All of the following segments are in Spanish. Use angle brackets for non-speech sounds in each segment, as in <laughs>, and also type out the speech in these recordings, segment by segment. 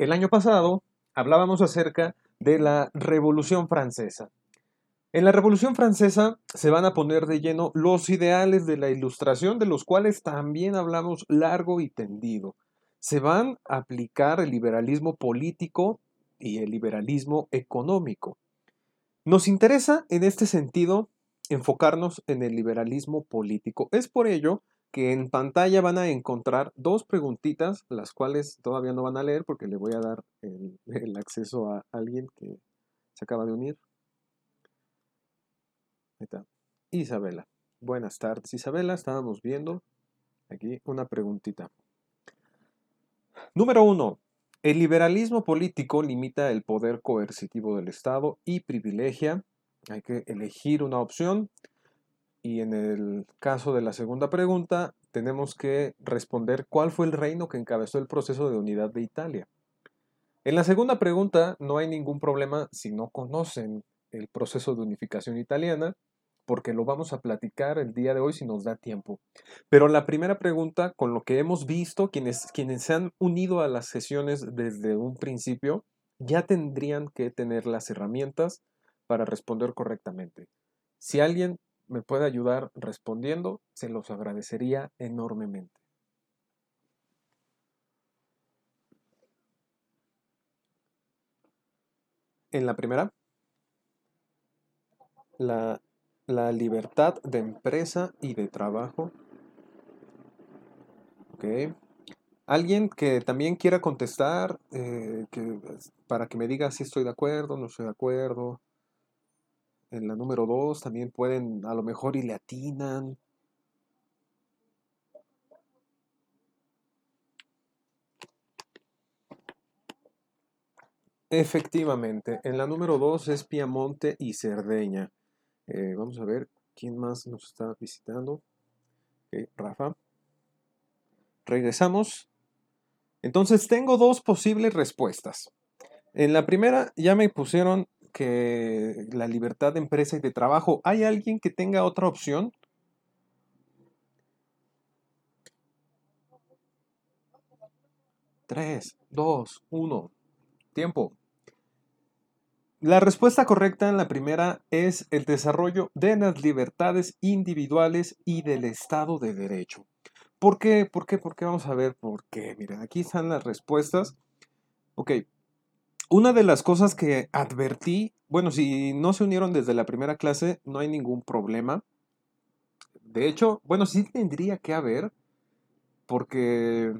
El año pasado hablábamos acerca de la Revolución Francesa. En la Revolución Francesa se van a poner de lleno los ideales de la Ilustración, de los cuales también hablamos largo y tendido. Se van a aplicar el liberalismo político y el liberalismo económico. Nos interesa en este sentido enfocarnos en el liberalismo político. Es por ello que en pantalla van a encontrar dos preguntitas, las cuales todavía no van a leer porque le voy a dar <laughs> el, acceso a alguien que se acaba de unir. Ahí está. Isabela. Buenas tardes, Isabela. Estábamos viendo aquí una preguntita. Número uno. El liberalismo político limita el poder coercitivo del Estado y privilegia. Hay que elegir una opción. Y en el caso de la segunda pregunta, tenemos que responder cuál fue el reino que encabezó el proceso de unidad de Italia. En la segunda pregunta no hay ningún problema si no conocen el proceso de unificación italiana porque lo vamos a platicar el día de hoy si nos da tiempo. Pero la primera pregunta, con lo que hemos visto, quienes, quienes se han unido a las sesiones desde un principio, ya tendrían que tener las herramientas para responder correctamente. Si alguien me puede ayudar respondiendo, se los agradecería enormemente. En la primera, la la libertad de empresa y de trabajo. Ok. Alguien que también quiera contestar, eh, para que me diga si estoy de acuerdo, no estoy de acuerdo. En la número 2 también pueden, a lo mejor y le atinan. Efectivamente, en la número 2 es Piamonte y Cerdeña. Eh, vamos a ver quién más nos está visitando. Rafa. Regresamos. Entonces tengo dos posibles respuestas. En la primera ya me pusieron que la libertad de empresa y de trabajo. ¿Hay alguien que tenga otra opción? Tres, dos, uno. Tiempo. La respuesta correcta en la primera es el desarrollo de las libertades individuales y del Estado de Derecho. ¿Por qué? ¿Por qué? ¿Por qué? Vamos a ver por qué. Miren, aquí están las respuestas. Ok. Una de las cosas que advertí, bueno, si no se unieron desde la primera clase, no hay ningún problema. De hecho, bueno, sí tendría que haber, porque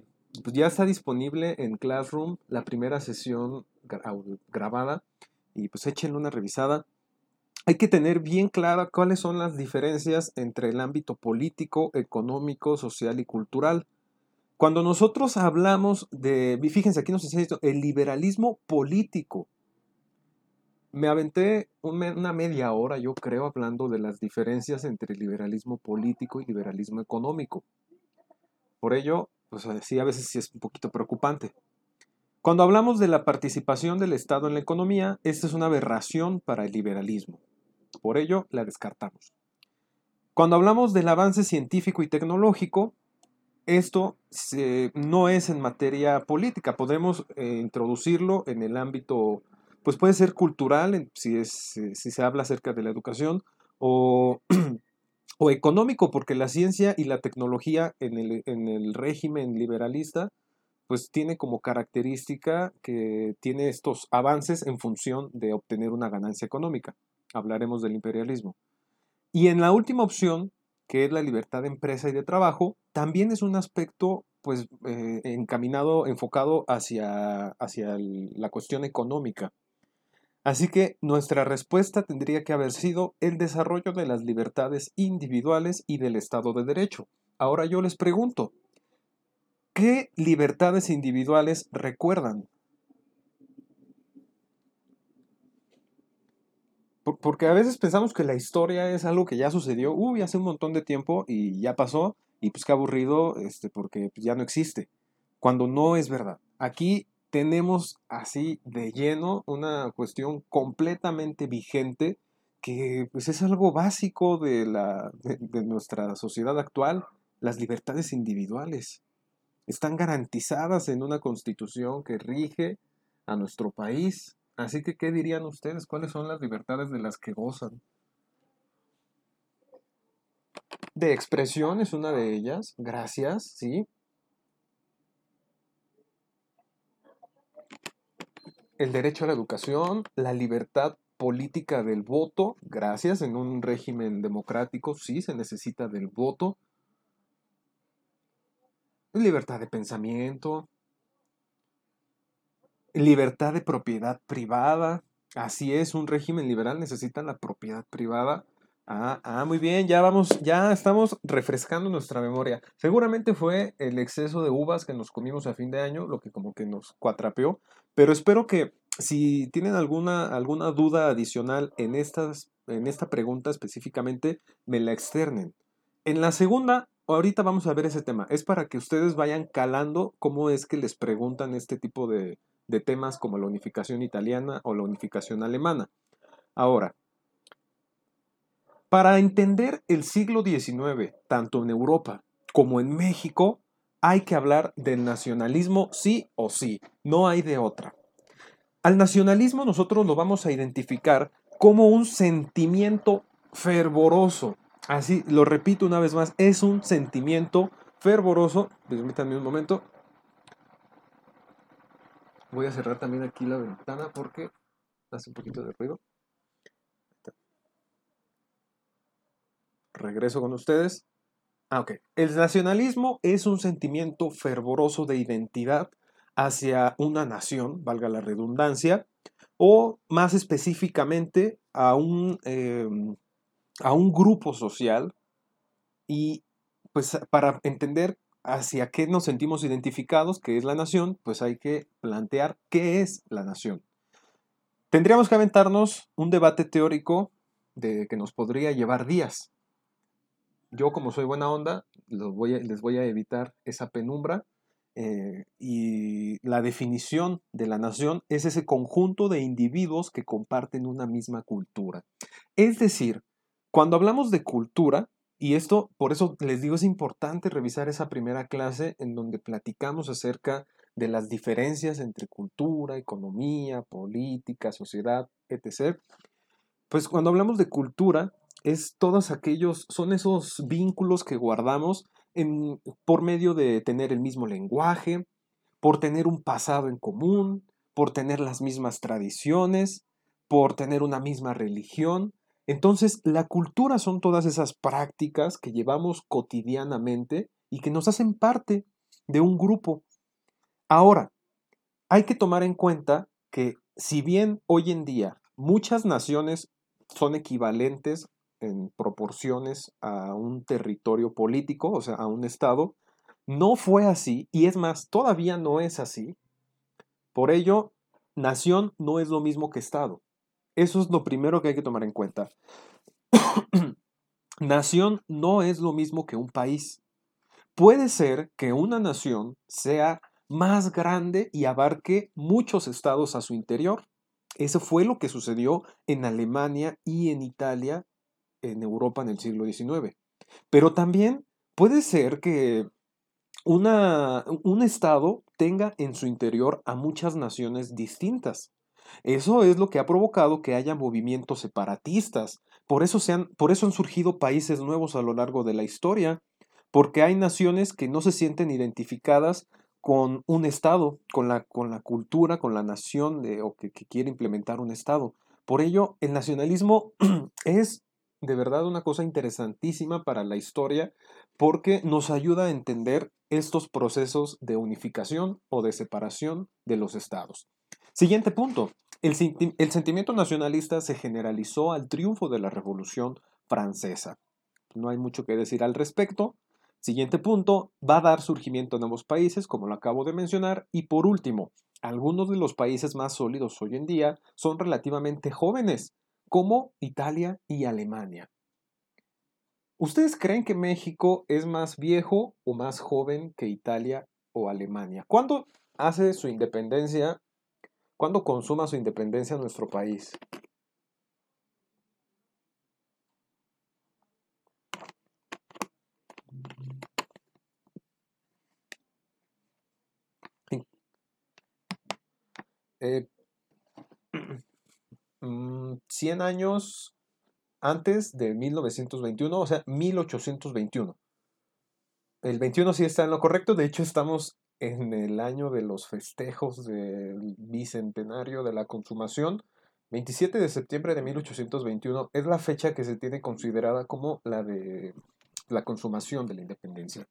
pues, ya está disponible en Classroom la primera sesión grabada y pues échenle una revisada. Hay que tener bien clara cuáles son las diferencias entre el ámbito político, económico, social y cultural. Cuando nosotros hablamos de, fíjense aquí nos dice esto, el liberalismo político. Me aventé una media hora, yo creo, hablando de las diferencias entre liberalismo político y liberalismo económico. Por ello, pues sí, a veces sí es un poquito preocupante. Cuando hablamos de la participación del Estado en la economía, esta es una aberración para el liberalismo. Por ello, la descartamos. Cuando hablamos del avance científico y tecnológico, esto no es en materia política. Podemos eh, introducirlo en el ámbito, pues puede ser cultural, si, si se habla acerca de la educación, o, <clears throat> o económico, porque la ciencia y la tecnología en el, en el régimen liberalista pues tiene como característica que tiene estos avances en función de obtener una ganancia económica. Hablaremos del imperialismo. Y en la última opción, que es la libertad de empresa y de trabajo, también es un aspecto pues eh, encaminado, enfocado hacia, hacia la cuestión económica. Así que nuestra respuesta tendría que haber sido el desarrollo de las libertades individuales y del Estado de Derecho. Ahora yo les pregunto, ¿Qué libertades individuales recuerdan? Porque a veces pensamos que la historia es algo que ya sucedió, uy, hace un montón de tiempo y ya pasó, y pues qué aburrido, este, porque pues, ya no existe. Cuando no es verdad. Aquí tenemos así de lleno una cuestión completamente vigente que pues es algo básico de, la, de nuestra sociedad actual, las libertades individuales están garantizadas en una constitución que rige a nuestro país. Así que, ¿qué dirían ustedes? ¿Cuáles son las libertades de las que gozan? De expresión es una de ellas, gracias, sí. El derecho a la educación, la libertad política del voto, gracias, en un régimen democrático sí se necesita del voto. Libertad de pensamiento, libertad de propiedad privada. Así es, un régimen liberal necesita la propiedad privada. Ah, ah, muy bien, ya vamos, ya estamos refrescando nuestra memoria. Seguramente fue el exceso de uvas que nos comimos a fin de año lo que como que nos cuatrapeó, pero espero que si tienen alguna, alguna duda adicional en, estas, en esta pregunta específicamente, me la externen. En la segunda, ahorita vamos a ver ese tema. Es para que ustedes vayan calando cómo es que les preguntan este tipo de, de temas como la unificación italiana o la unificación alemana. Ahora, para entender el siglo XIX, tanto en Europa como en México, hay que hablar del nacionalismo sí o sí, no hay de otra. Al nacionalismo nosotros lo vamos a identificar como un sentimiento fervoroso. Así, lo repito una vez más, es un sentimiento fervoroso. Permítanme un momento. Voy a cerrar también aquí la ventana porque hace un poquito de ruido. Regreso con ustedes. Ah, ok. El nacionalismo es un sentimiento fervoroso de identidad hacia una nación, valga la redundancia, o más específicamente a un, em, a un grupo social y pues para entender hacia qué nos sentimos identificados, que es la nación, pues hay que plantear qué es la nación. Tendríamos que aventarnos un debate teórico de que nos podría llevar días. Yo, como soy buena onda, les voy a evitar esa penumbra eh, y la definición de la nación es ese conjunto de individuos que comparten una misma cultura. Es decir, cuando hablamos de cultura, y esto, por eso les digo, es importante revisar esa primera clase en donde platicamos acerca de las diferencias entre cultura, economía, política, sociedad, etc. Pues cuando hablamos de cultura, es todos aquellos, son esos vínculos que guardamos por medio de tener el mismo lenguaje, por tener un pasado en común, por tener las mismas tradiciones, por tener una misma religión. Entonces, la cultura son todas esas prácticas que llevamos cotidianamente y que nos hacen parte de un grupo. Ahora, hay que tomar en cuenta que si bien hoy en día muchas naciones son equivalentes en proporciones a un territorio político, o sea, a un Estado. No fue así, y es más, todavía no es así. Por ello, nación no es lo mismo que Estado. Eso es lo primero que hay que tomar en cuenta. <coughs> nación no es lo mismo que un país. Puede ser que una nación sea más grande y abarque muchos estados a su interior. Eso fue lo que sucedió en Alemania y en Italia en Europa en el siglo XIX. Pero también puede ser que un Estado tenga en su interior a muchas naciones distintas. Eso es lo que ha provocado que haya movimientos separatistas. Por eso, se han, por eso han surgido países nuevos a lo largo de la historia, porque hay naciones que no se sienten identificadas con un Estado, con la, con la cultura, con la nación de, o que, que quiere implementar un Estado. Por ello, el nacionalismo <clears throat> es de verdad una cosa interesantísima para la historia porque nos ayuda a entender estos procesos de unificación o de separación de los estados. Siguiente punto. El, sentimiento nacionalista se generalizó al triunfo de la Revolución Francesa. No hay mucho que decir al respecto. Siguiente punto, va a dar surgimiento en ambos países, como lo acabo de mencionar. Y por último, algunos de los países más sólidos hoy en día son relativamente jóvenes, como Italia y Alemania. ¿Ustedes creen que México es más viejo o más joven que Italia o Alemania? ¿Cuándo hace su independencia? ¿Cuándo consuma su independencia nuestro país? 100 <clears throat> mm, años antes de 1921, o sea, 1821. El 21 sí está en lo correcto, de hecho estamos en el año de los festejos del bicentenario de la consumación. 27 de septiembre de 1821 es la fecha que se tiene considerada como la de la consumación de la independencia.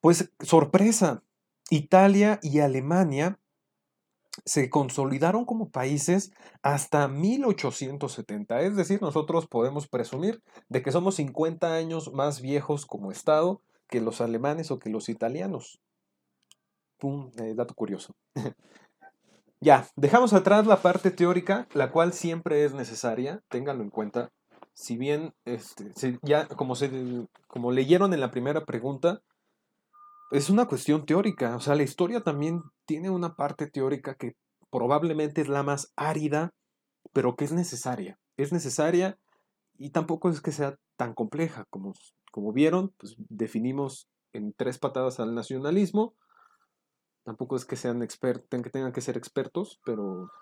Pues sorpresa, Italia y Alemania se consolidaron como países hasta 1870. Es decir, nosotros podemos presumir de que somos 50 años más viejos como Estado que los alemanes o que los italianos. Pum, eh, dato curioso. <laughs> ya, dejamos atrás la parte teórica, la cual siempre es necesaria, ténganlo en cuenta. Si bien, este, ya como, se, como leyeron en la primera pregunta, es una cuestión teórica. O sea, la historia también tiene una parte teórica que probablemente es la más árida, pero que es necesaria. Es necesaria y tampoco es que sea tan compleja. Como, como vieron, pues definimos en tres patadas al nacionalismo. Tampoco es que sean expertos, que tengan que ser expertos, pero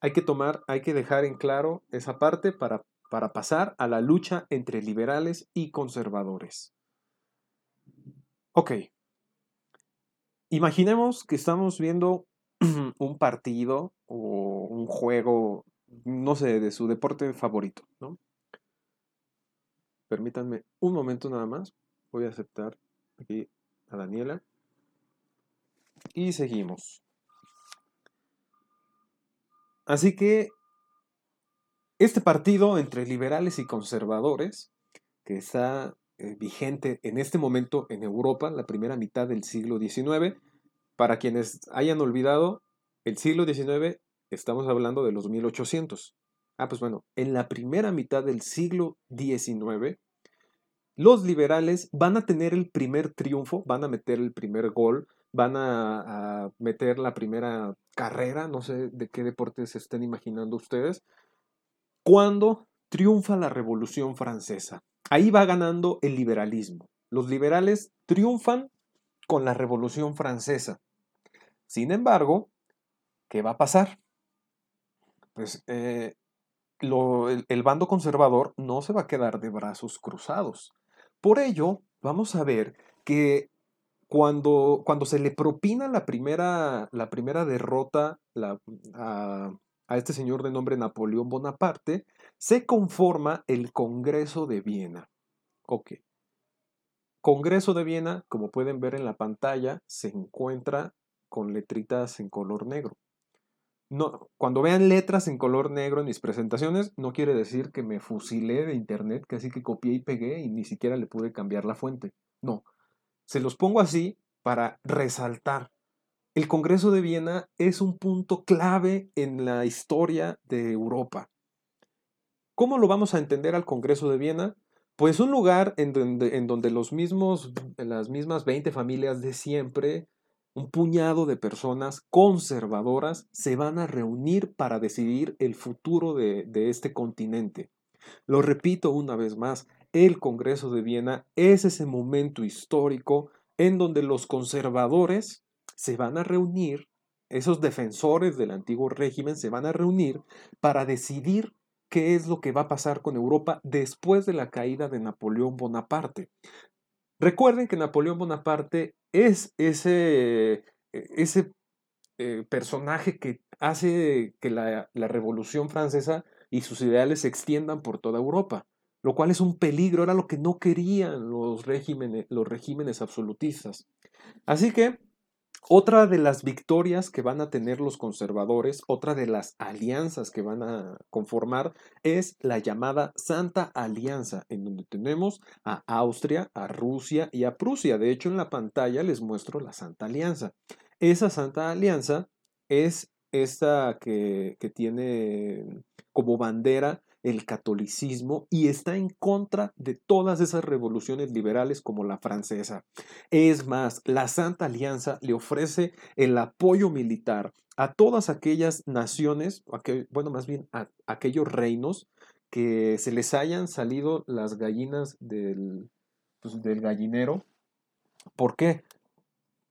hay que tomar, hay que dejar en claro esa parte para, para pasar a la lucha entre liberales y conservadores. Ok, Imaginemos que estamos viendo <clears throat> un partido o un juego, no sé, de su deporte favorito, ¿no? Permítanme un momento nada más. Voy a aceptar aquí a Daniela. Y seguimos. Así que este partido entre liberales y conservadores, que está eh, vigente en este momento en Europa, la primera mitad del siglo XIX. Para quienes hayan olvidado, el siglo XIX estamos hablando de los 1800. Ah, pues bueno, en la primera mitad del siglo XIX, los liberales van a tener el primer triunfo, van a meter el primer gol, van a, meter la primera carrera, no sé de qué deporte se estén imaginando ustedes, cuando triunfa la Revolución Francesa. Ahí va ganando el liberalismo. Los liberales triunfan con la Revolución Francesa. Sin embargo, ¿qué va a pasar? Pues eh, el bando conservador no se va a quedar de brazos cruzados. Por ello, vamos a ver que cuando, cuando, se le propina la primera, la primera derrota a, este señor de nombre Napoleón Bonaparte, se conforma el Congreso de Viena. Ok. Congreso de Viena, como pueden ver en la pantalla, se encuentra con letritas en color negro. No, cuando vean letras en color negro en mis presentaciones, no quiere decir que me fusilé de internet, que así que copié y pegué y ni siquiera le pude cambiar la fuente. No, se los pongo así para resaltar. El Congreso de Viena es un punto clave en la historia de Europa. ¿Cómo lo vamos a entender al Congreso de Viena? Pues un lugar en donde, los mismos, las mismas 20 familias de siempre, un puñado de personas conservadoras se van a reunir para decidir el futuro de este continente. Lo repito una vez más, el Congreso de Viena es ese momento histórico en donde los conservadores se van a reunir, esos defensores del antiguo régimen se van a reunir para decidir qué es lo que va a pasar con Europa después de la caída de Napoleón Bonaparte. Recuerden que Napoleón Bonaparte es ese, ese eh, personaje que hace que la, la Revolución Francesa y sus ideales se extiendan por toda Europa, lo cual es un peligro, era lo que no querían los regímenes, los regímenes absolutistas. Así que otra de las victorias que van a tener los conservadores, otra de las alianzas que van a conformar es la llamada Santa Alianza, en donde tenemos a Austria, a Rusia y a Prusia. De hecho, en la pantalla les muestro la Santa Alianza. Esa Santa Alianza es esta que, que tiene como bandera el catolicismo y está en contra de todas esas revoluciones liberales como la francesa. Es más, la Santa Alianza le ofrece el apoyo militar a todas aquellas naciones, bueno, más bien a aquellos reinos que se les hayan salido las gallinas del, pues, del gallinero. ¿Por qué?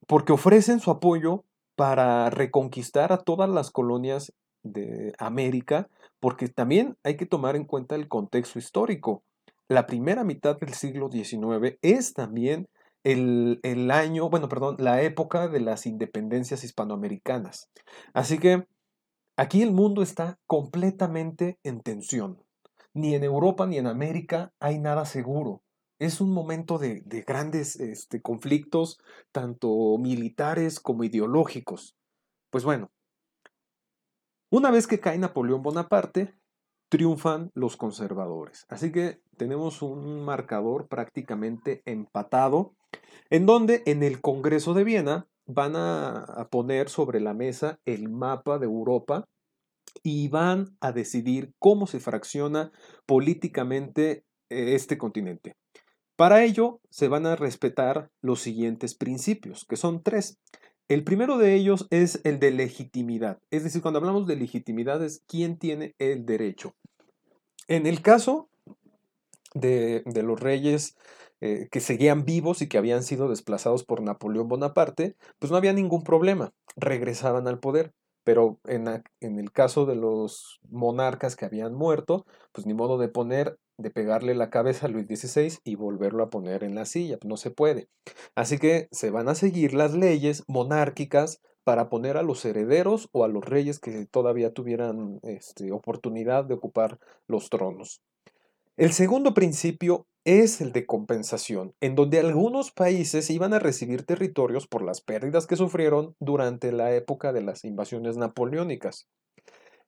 Porque ofrecen su apoyo para reconquistar a todas las colonias de América, porque también hay que tomar en cuenta el contexto histórico. La primera mitad del siglo XIX es también el, año, bueno, perdón, la época de las independencias hispanoamericanas. Así que aquí el mundo está completamente en tensión. Ni en Europa ni en América hay nada seguro. Es un momento de, de grandes este, conflictos, tanto militares como ideológicos. Pues bueno, una vez que cae Napoleón Bonaparte, triunfan los conservadores. Así que tenemos un marcador prácticamente empatado, en donde en el Congreso de Viena van a, poner sobre la mesa el mapa de Europa y van a decidir cómo se fracciona políticamente eh, este continente. Para ello se van a respetar los siguientes principios, que son tres. El primero de ellos es el de legitimidad. Es decir, cuando hablamos de legitimidad es quién tiene el derecho. En el caso de, los reyes eh, que seguían vivos y que habían sido desplazados por Napoleón Bonaparte, pues no había ningún problema, regresaban al poder. Pero en, en, el caso de los monarcas que habían muerto, pues ni modo de poner de pegarle la cabeza a Luis XVI y volverlo a poner en la silla, no se puede. Así que se van a seguir las leyes monárquicas para poner a los herederos o a los reyes que todavía tuvieran este, oportunidad de ocupar los tronos. El segundo principio es el de compensación, en donde algunos países iban a recibir territorios por las pérdidas que sufrieron durante la época de las invasiones napoleónicas.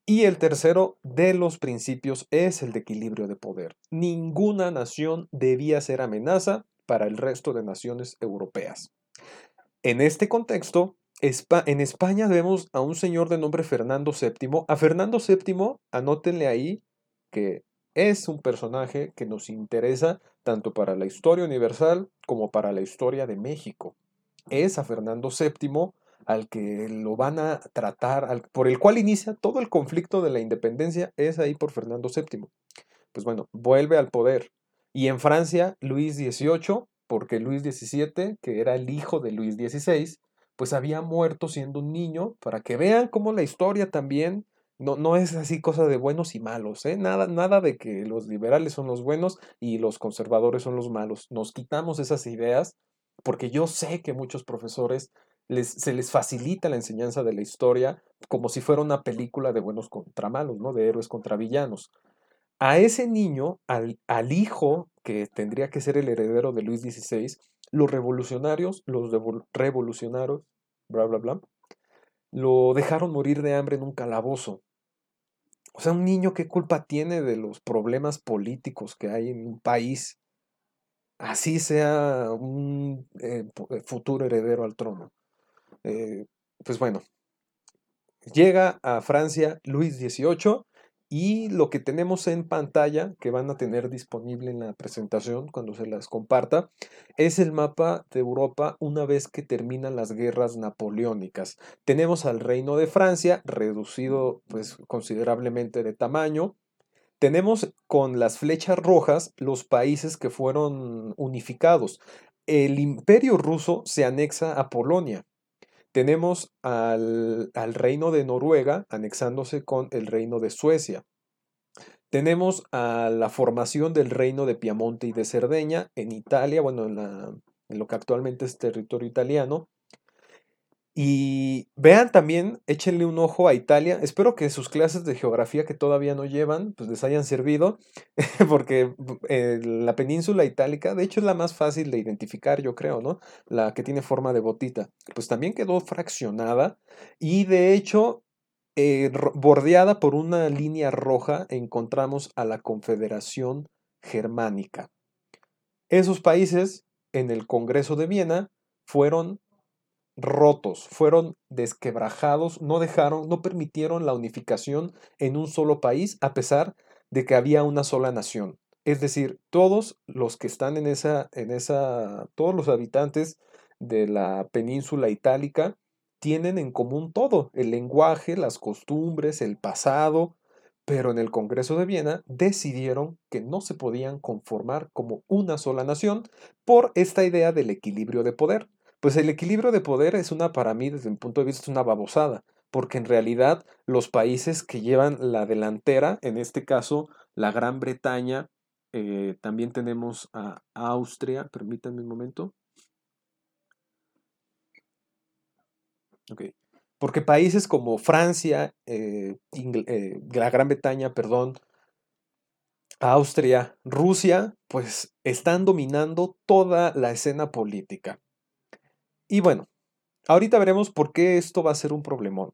Y el tercero de los principios es el de equilibrio de poder. Ninguna nación debía ser amenaza para el resto de naciones europeas. En este contexto, en España vemos a un señor de nombre Fernando VII. A Fernando VII, anótenle ahí que es un personaje que nos interesa tanto para la historia universal como para la historia de México. Es a Fernando VII al que lo van a tratar, por el cual inicia todo el conflicto de la independencia, es ahí por Fernando VII. Pues bueno, vuelve al poder. Y en Francia, Luis XVIII, porque Luis XVII, que era el hijo de Luis XVI, pues había muerto siendo un niño, para que vean cómo la historia también no, no es así cosa de buenos y malos, ¿eh? Nada, nada de que los liberales son los buenos y los conservadores son los malos. Nos quitamos esas ideas porque yo sé que muchos profesores se les facilita la enseñanza de la historia como si fuera una película de buenos contra malos, ¿no? De héroes contra villanos. A ese niño, al, hijo que tendría que ser el heredero de Luis XVI, los revolucionarios, los revolucionarios, bla, bla, bla, lo dejaron morir de hambre en un calabozo. O sea, un niño, ¿qué culpa tiene de los problemas políticos que hay en un país? Así sea un eh, futuro heredero al trono. Eh, pues bueno, llega a Francia Luis XVIII y lo que tenemos en pantalla, que van a tener disponible en la presentación cuando se las comparta, es el mapa de Europa una vez que terminan las guerras napoleónicas. Tenemos al Reino de Francia, reducido pues considerablemente de tamaño. Tenemos con las flechas rojas los países que fueron unificados. El imperio ruso se anexa a Polonia tenemos al, reino de Noruega anexándose con el reino de Suecia. Tenemos a la formación del reino de Piamonte y de Cerdeña en Italia, bueno, en, en lo que actualmente es territorio italiano. Y vean también, échenle un ojo a Italia. Espero que sus clases de geografía que todavía no llevan, pues les hayan servido, <laughs> porque eh, la península itálica, de hecho, es la más fácil de identificar, yo creo, ¿no? La que tiene forma de botita. Pues también quedó fraccionada y de hecho, eh, bordeada por una línea roja, encontramos a la Confederación Germánica. Esos países, en el Congreso de Viena, fueron rotos, fueron desquebrajados, no dejaron, no permitieron la unificación en un solo país a pesar de que había una sola nación. Es decir, todos los que están en esa, en esa, todos los habitantes de la península itálica tienen en común todo, el lenguaje, las costumbres, el pasado, pero en el Congreso de Viena decidieron que no se podían conformar como una sola nación por esta idea del equilibrio de poder Pues el equilibrio de poder es una, para mí, desde mi punto de vista, es una babosada, porque en realidad los países que llevan la delantera, en este caso la Gran Bretaña, eh, también tenemos a Austria, permítanme un momento. Ok. Porque países como Francia, eh, eh, la Gran Bretaña, perdón, Austria, Rusia, pues están dominando toda la escena política. Y bueno, ahorita veremos por qué esto va a ser un problemón.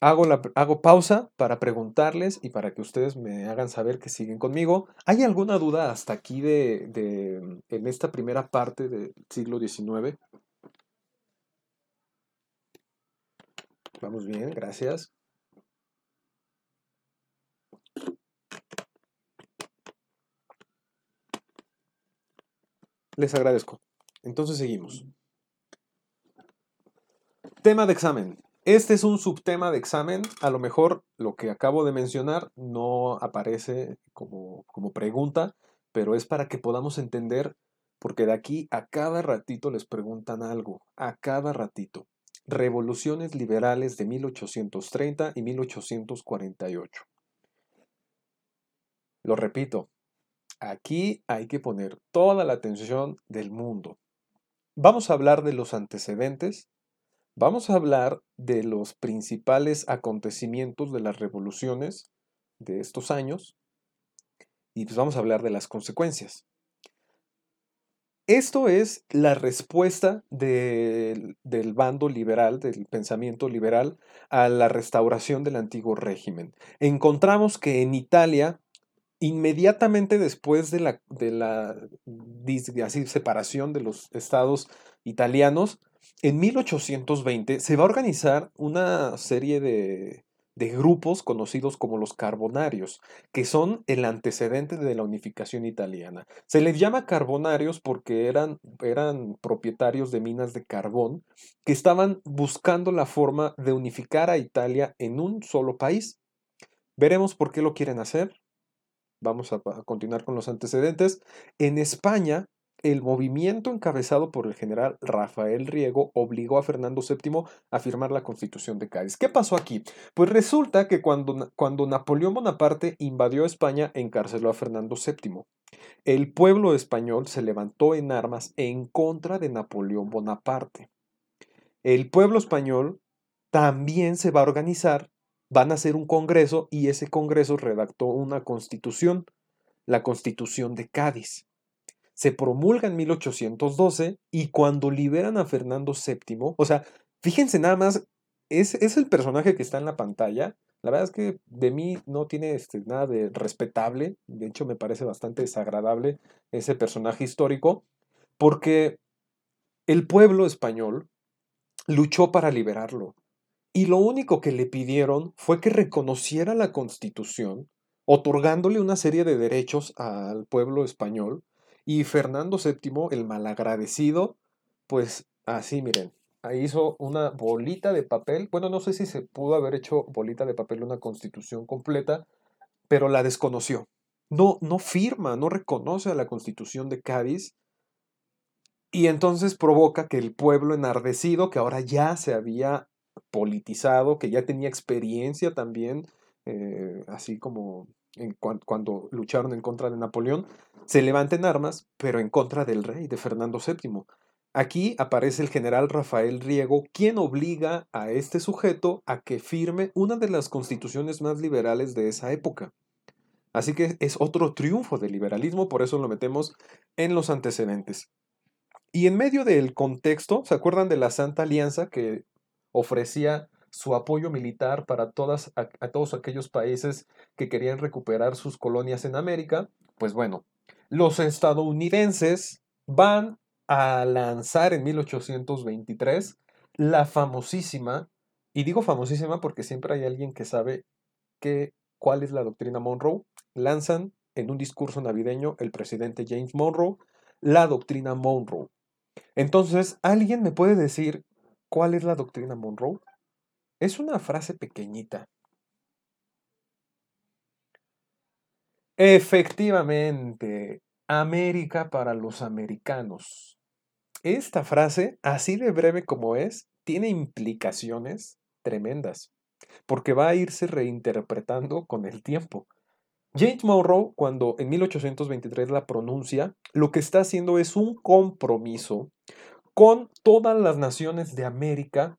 Hago, la, hago pausa para preguntarles y para que ustedes me hagan saber que siguen conmigo. ¿Hay alguna duda hasta aquí de, de en esta primera parte del siglo XIX? Vamos bien, gracias. Les agradezco. Entonces seguimos. Tema de examen. Este es un subtema de examen. A lo mejor lo que acabo de mencionar no aparece como, como pregunta, pero es para que podamos entender, porque de aquí a cada ratito les preguntan algo, a cada ratito. Revoluciones liberales de 1830 y 1848. Lo repito, aquí hay que poner toda la atención del mundo. Vamos a hablar de los antecedentes, vamos a hablar de los principales acontecimientos de las revoluciones de estos años y pues vamos a hablar de las consecuencias. Esto es la respuesta del, bando liberal, del pensamiento liberal, a la restauración del antiguo régimen. Encontramos que en Italia, inmediatamente después de la, de la separación de los estados italianos, en 1820 se va a organizar una serie de, de grupos conocidos como los carbonarios, que son el antecedente de la unificación italiana. Se les llama carbonarios porque eran, eran propietarios de minas de carbón que estaban buscando la forma de unificar a Italia en un solo país. Veremos por qué lo quieren hacer. Vamos a, continuar con los antecedentes. En España, el movimiento encabezado por el general Rafael Riego obligó a Fernando VII a firmar la Constitución de Cádiz. ¿Qué pasó aquí? Pues resulta que cuando, cuando Napoleón Bonaparte invadió España, encarceló a Fernando VII. El pueblo español se levantó en armas en contra de Napoleón Bonaparte. El pueblo español también se va a organizar, van a hacer un congreso y ese congreso redactó una constitución, la Constitución de Cádiz se promulga en 1812 y cuando liberan a Fernando VII, o sea, fíjense nada más, es, es el personaje que está en la pantalla. La verdad es que de mí no tiene este, nada de respetable, de hecho me parece bastante desagradable ese personaje histórico, porque el pueblo español luchó para liberarlo. Y lo único que le pidieron fue que reconociera la constitución, otorgándole una serie de derechos al pueblo español, y Fernando VII, el malagradecido, pues así, miren, hizo una bolita de papel. Bueno, no sé si se pudo haber hecho bolita de papel una constitución completa, pero la desconoció. No, no firma, no reconoce a la constitución de Cádiz. Y entonces provoca que el pueblo enardecido, que ahora ya se había politizado, que ya tenía experiencia también, eh, así como cuando lucharon en contra de Napoleón, se levanten armas, pero en contra del rey, de Fernando VII. Aquí aparece el general Rafael Riego, quien obliga a este sujeto a que firme una de las constituciones más liberales de esa época. Así que es otro triunfo del liberalismo, por eso lo metemos en los antecedentes. Y en medio del contexto, ¿se acuerdan de la Santa Alianza que ofrecía su apoyo militar para todas, a, todos aquellos países que querían recuperar sus colonias en América, pues bueno, los estadounidenses van a lanzar en 1823 la famosísima, y digo famosísima porque siempre hay alguien que sabe que, cuál es la doctrina Monroe, lanzan en un discurso navideño el presidente James Monroe la doctrina Monroe. Entonces, ¿alguien me puede decir cuál es la doctrina Monroe? Es una frase pequeñita. Efectivamente, América para los americanos. esta frase, así de breve como es, tiene implicaciones tremendas, porque va a irse reinterpretando con el tiempo. James Monroe, cuando en 1823 la pronuncia, lo que está haciendo es un compromiso con todas las naciones de América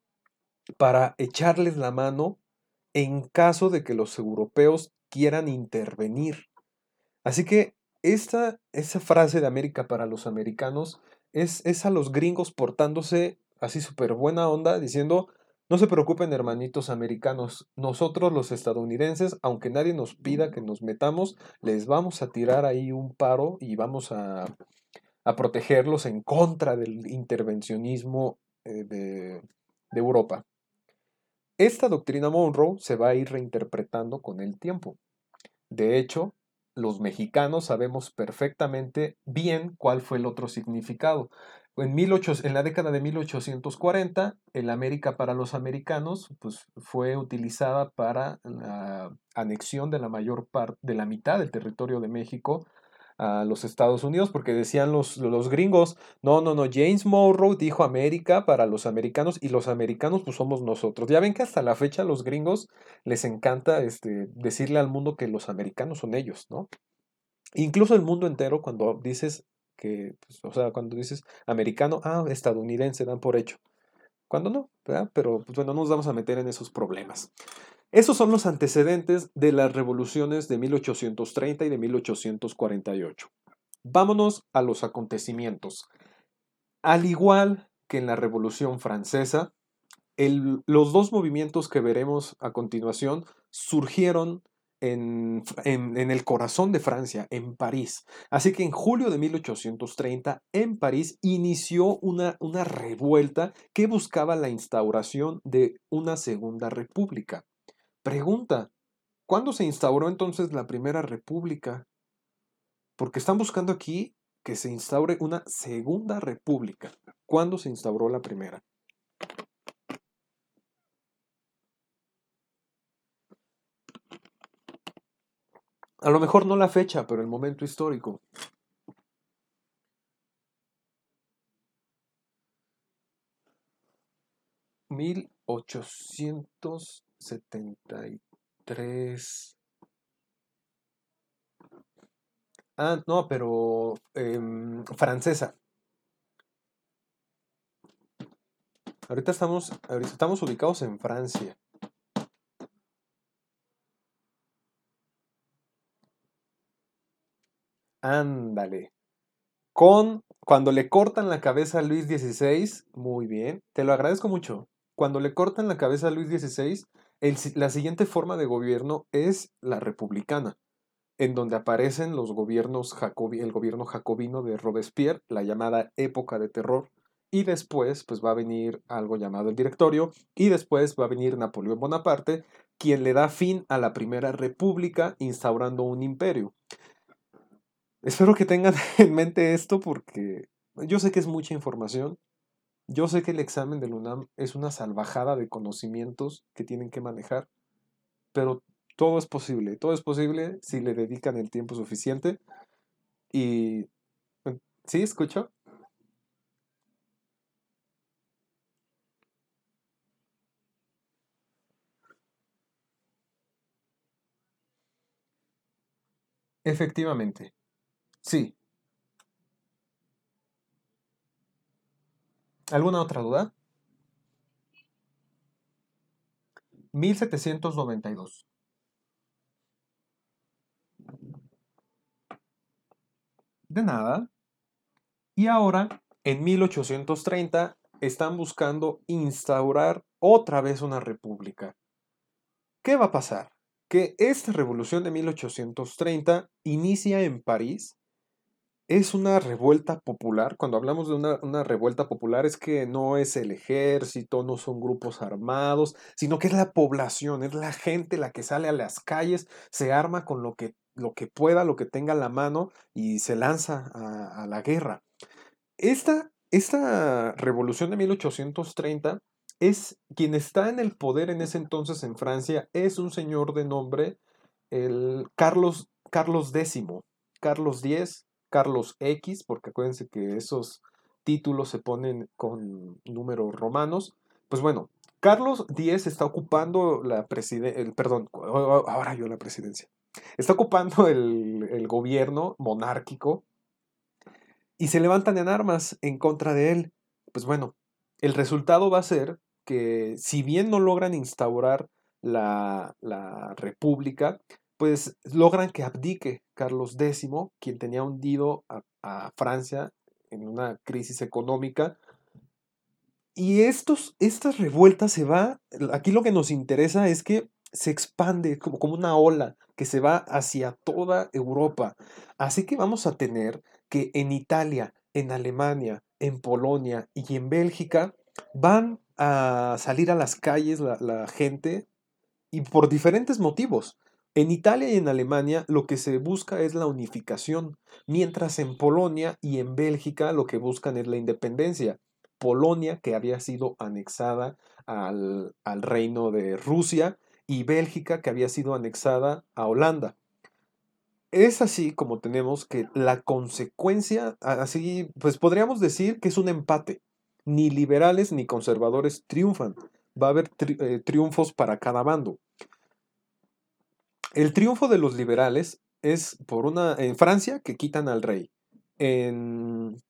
para echarles la mano en caso de que los europeos quieran intervenir. Así que esta, esa frase de América para los americanos es, es a los gringos portándose así súper buena onda, diciendo, no se preocupen hermanitos americanos, nosotros los estadounidenses, aunque nadie nos pida que nos metamos, les vamos a tirar ahí un paro y vamos a, a protegerlos en contra del intervencionismo eh, de, Europa. Esta doctrina Monroe se va a ir reinterpretando con el tiempo. De hecho, los mexicanos sabemos perfectamente bien cuál fue el otro significado. En, en la década de 1840, el América para los americanos pues, fue utilizada para la anexión de la mayor parte, de la mitad del territorio de México a los Estados Unidos, porque decían los, los gringos, no, no, no, James Monroe dijo América para los americanos y los americanos pues somos nosotros. Ya ven que hasta la fecha los gringos les encanta este, decirle al mundo que los americanos son ellos, ¿no? Incluso el mundo entero cuando dices que, pues, o sea, cuando dices americano, ah, estadounidense, dan por hecho. Cuando no, ¿verdad? Pero pues bueno, no nos vamos a meter en esos problemas. Esos son los antecedentes de las revoluciones de 1830 y de 1848. Vámonos a los acontecimientos. Al igual que en la Revolución Francesa, los dos movimientos que veremos a continuación surgieron en, el corazón de Francia, en París. Así que en julio de 1830, en París, inició una, una revuelta que buscaba la instauración de una segunda república. Pregunta, ¿cuándo se instauró entonces la Primera República? Porque están buscando aquí que se instaure una Segunda República. ¿Cuándo se instauró la primera? A lo mejor no la fecha, pero el momento histórico. Mil ochocientos 73. Ah, no, pero em, francesa. Ahorita estamos, ahorita estamos ubicados en Francia. Ándale. Con cuando le cortan la cabeza a Luis XVI, muy bien, te lo agradezco mucho. Cuando le cortan la cabeza a Luis XVI, la siguiente forma de gobierno es la republicana, en donde aparecen los gobiernos el gobierno jacobino de Robespierre, la llamada época de terror, y después pues va a venir algo llamado el directorio, y después va a venir Napoleón Bonaparte, quien le da fin a la primera república instaurando un imperio. Espero que tengan <laughs> en mente esto porque yo sé que es mucha información, yo sé que el examen del UNAM es una salvajada de conocimientos que tienen que manejar, pero todo es posible, todo es posible si le dedican el tiempo suficiente. Y... ¿Sí? ¿Escucho? Efectivamente, sí. ¿Alguna otra duda? 1792. De nada. Y ahora, en 1830, están buscando instaurar otra vez una república. ¿Qué va a pasar? Que esta revolución de 1830 inicia en París es una revuelta popular. Cuando hablamos de una, revuelta popular es que no es el ejército, no son grupos armados, sino que es la población, es la gente la que sale a las calles, se arma con lo que, lo que pueda, lo que tenga a la mano y se lanza a, la guerra. Esta, esta revolución de 1830 es quien está en el poder en ese entonces en Francia, es un señor de nombre el Carlos, Carlos X. Carlos X Carlos X, porque acuérdense que esos títulos se ponen con números romanos. Pues bueno, Carlos X está ocupando la presidencia, perdón, ahora yo la presidencia. Está ocupando el, gobierno monárquico y se levantan en armas en contra de él. Pues bueno, el resultado va a ser que si bien no logran instaurar la república, pues logran que abdique Carlos X, quien tenía hundido a, a Francia en una crisis económica. Y estos, estas revueltas se va, aquí lo que nos interesa es que se expande como, como una ola que se va hacia toda Europa. Así que vamos a tener que en Italia, en Alemania, en Polonia y en Bélgica van a salir a las calles la, la gente y por diferentes motivos. En Italia y en Alemania lo que se busca es la unificación, mientras en Polonia y en Bélgica lo que buscan es la independencia. Polonia, que había sido anexada al, reino de Rusia, y Bélgica, que había sido anexada a Holanda. Es así como tenemos que la consecuencia, así, pues podríamos decir que es un empate. Ni liberales ni conservadores triunfan. Va a haber eh, triunfos para cada bando. El triunfo de los liberales es por una. En Francia, que quitan al rey. En,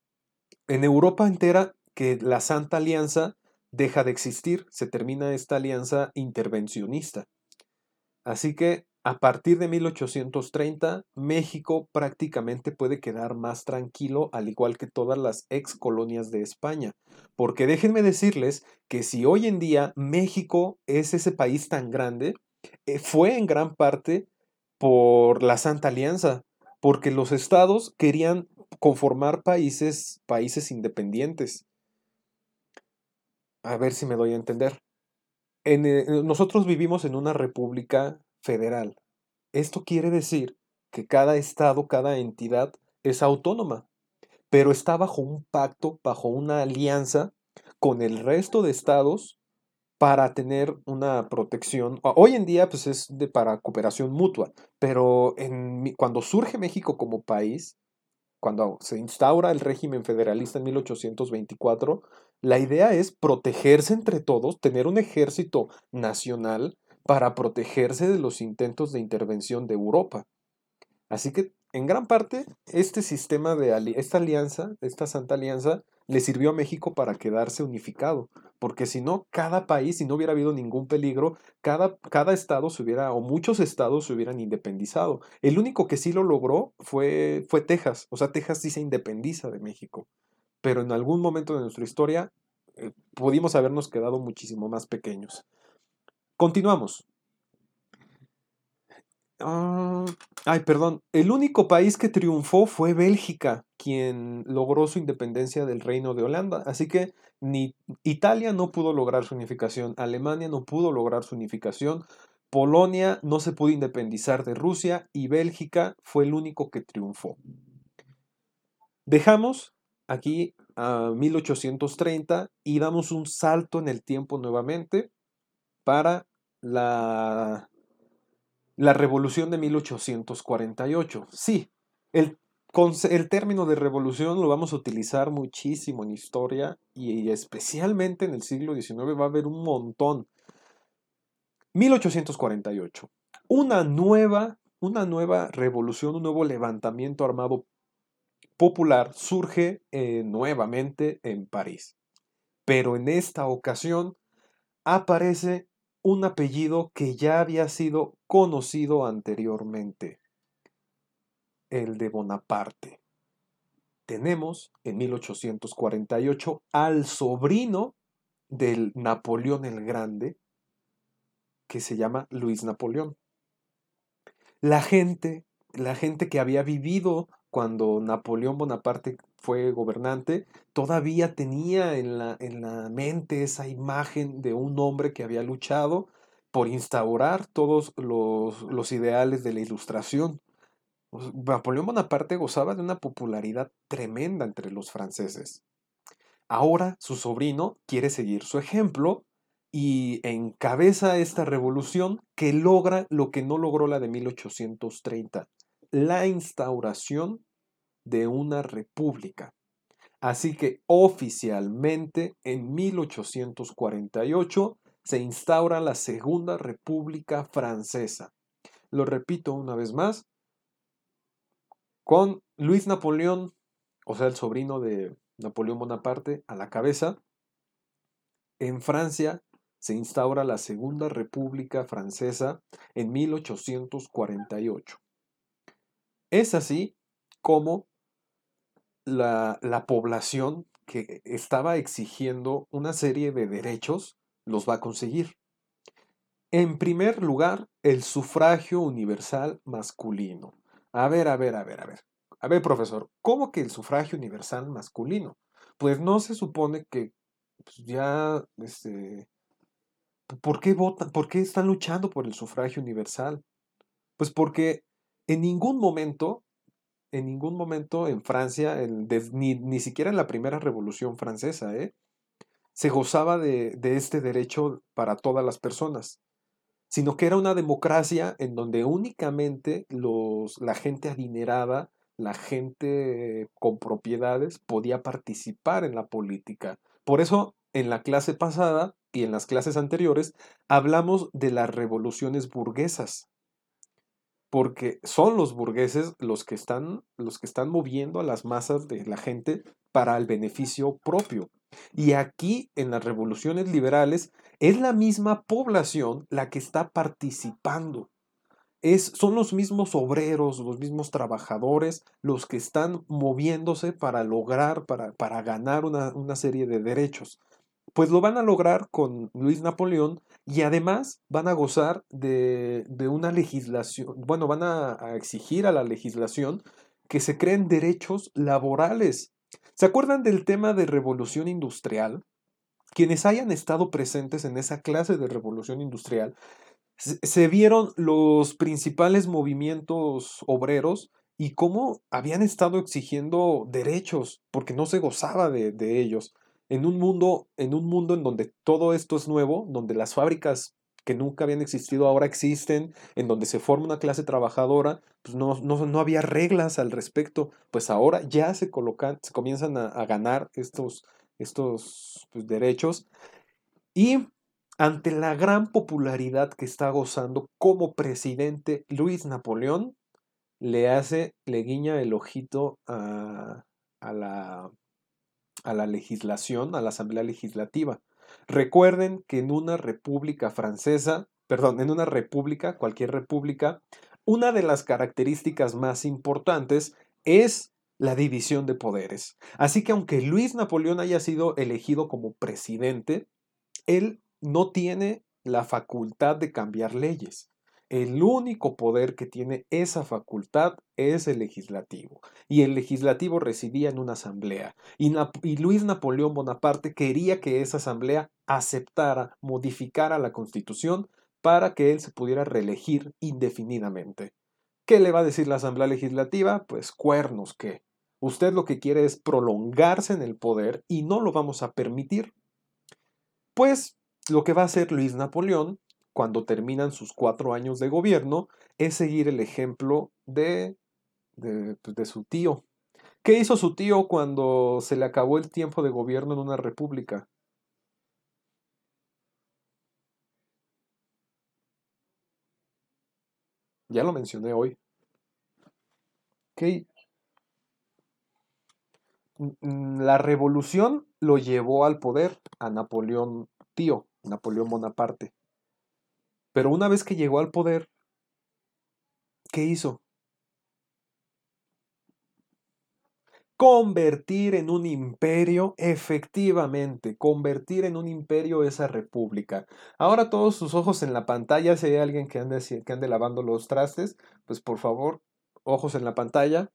en Europa entera, que la Santa Alianza deja de existir. Se termina esta alianza intervencionista. Así que a partir de 1830, México prácticamente puede quedar más tranquilo, al igual que todas las ex colonias de España. Porque déjenme decirles que si hoy en día México es ese país tan grande, fue en gran parte por la Santa Alianza, porque los estados querían conformar países, países independientes. A ver si me doy a entender. Eh, nosotros vivimos en una república federal. Esto quiere decir que cada estado, cada entidad es autónoma, pero está bajo un pacto, bajo una alianza con el resto de estados para tener una protección. Hoy en día pues es para cooperación mutua, pero cuando surge México como país, cuando se instaura el régimen federalista en 1824, la idea es protegerse entre todos, tener un ejército nacional para protegerse de los intentos de intervención de Europa. Así que, en gran parte, este sistema de esta alianza, esta Santa Alianza, le sirvió a México para quedarse unificado, porque si no, cada país, si no hubiera habido ningún peligro, cada, cada estado se hubiera, o muchos estados se hubieran independizado. El único que sí lo logró fue, fue Texas, o sea, Texas sí se independiza de México, pero en algún momento de nuestra historia eh, pudimos habernos quedado muchísimo más pequeños. Continuamos. Ah, ay, perdón. El único país que triunfó fue Bélgica, quien logró su independencia del reino de Holanda. Así que ni Italia no pudo lograr su unificación, Alemania no pudo lograr su unificación, Polonia no se pudo independizar de Rusia y Bélgica fue el único que triunfó. Dejamos aquí a 1830 y damos un salto en el tiempo nuevamente para la la revolución de 1848. Sí, el, término de revolución lo vamos a utilizar muchísimo en historia y especialmente en el siglo XIX va a haber un montón. 1848. Una nueva, una nueva revolución, un nuevo levantamiento armado popular surge eh, nuevamente en París. Pero en esta ocasión aparece un apellido que ya había sido conocido anteriormente, el de Bonaparte. Tenemos en 1848 al sobrino del Napoleón el Grande, que se llama Luis Napoleón. La gente, la gente que había vivido cuando Napoleón Bonaparte fue gobernante, todavía tenía en la, en la mente esa imagen de un hombre que había luchado por instaurar todos los, los ideales de la ilustración. Napoleón Bonaparte gozaba de una popularidad tremenda entre los franceses. Ahora su sobrino quiere seguir su ejemplo y encabeza esta revolución que logra lo que no logró la de 1830, la instauración de una república. Así que oficialmente en 1848 se instaura la Segunda República Francesa. Lo repito una vez más, con Luis Napoleón, o sea, el sobrino de Napoleón Bonaparte, a la cabeza, en Francia se instaura la Segunda República Francesa en 1848. Es así como la, la, población que estaba exigiendo una serie de derechos los va a conseguir. En primer lugar, el sufragio universal masculino. A ver, a ver, a ver, a ver. A ver, profesor, ¿cómo que el sufragio universal masculino? Pues no se supone que pues, ya, este, ¿por qué votan? ¿Por qué están luchando por el sufragio universal? Pues porque en ningún momento, en ningún momento en Francia, ni, ni, siquiera en la primera revolución francesa, ¿eh? se gozaba de, de este derecho para todas las personas sino que era una democracia en donde únicamente los, la gente adinerada, la gente con propiedades podía participar en la política. Por eso, en la clase pasada y en las clases anteriores, hablamos de las revoluciones burguesas, porque son los burgueses los que están, los que están moviendo a las masas de la gente para el beneficio propio. Y aquí, en las revoluciones liberales, es la misma población la que está participando. Es, son los mismos obreros, los mismos trabajadores, los que están moviéndose para lograr, para, para ganar una, una serie de derechos. Pues lo van a lograr con Luis Napoleón y además van a gozar de, de una legislación, bueno, van a, exigir a la legislación que se creen derechos laborales ¿Se acuerdan del tema de revolución industrial? Quienes hayan estado presentes en esa clase de revolución industrial, se vieron los principales movimientos obreros y cómo habían estado exigiendo derechos, porque no se gozaba de, de ellos. En un, mundo, en un mundo en donde todo esto es nuevo, donde las fábricas que nunca habían existido ahora existen, en donde se forma una clase trabajadora, pues no, no, había reglas al respecto, pues ahora ya se colocan, se comienzan a, ganar estos, estos pues, derechos. Y ante la gran popularidad que está gozando como presidente Luis Napoleón, le hace, le guiña el ojito a, a, la, a la legislación, a la Asamblea Legislativa. Recuerden que en una república francesa, perdón, en una república, cualquier república, una de las características más importantes es la división de poderes. Así que aunque Luis Napoleón haya sido elegido como presidente, él no tiene la facultad de cambiar leyes. El único poder que tiene esa facultad es el legislativo. Y el legislativo residía en una asamblea. Y, Luis Napoleón Bonaparte quería que esa asamblea aceptara, modificara la constitución para que él se pudiera reelegir indefinidamente. ¿Qué le va a decir la asamblea legislativa? Pues cuernos que. Usted lo que quiere es prolongarse en el poder y no lo vamos a permitir. Pues lo que va a hacer Luis Napoleón cuando terminan sus cuatro años de gobierno, es seguir el ejemplo de, pues, de, su tío. ¿Qué hizo su tío cuando se le acabó el tiempo de gobierno en una república? Ya lo mencioné hoy. ¿Qué? La revolución lo llevó al poder a Napoleón tío, Napoleón Bonaparte. Pero una vez que llegó al poder, ¿qué hizo? Convertir en un imperio, efectivamente, convertir en un imperio esa república. Ahora todos sus ojos en la pantalla, si hay alguien que ande, que ande lavando los trastes, pues por favor, ojos en la pantalla,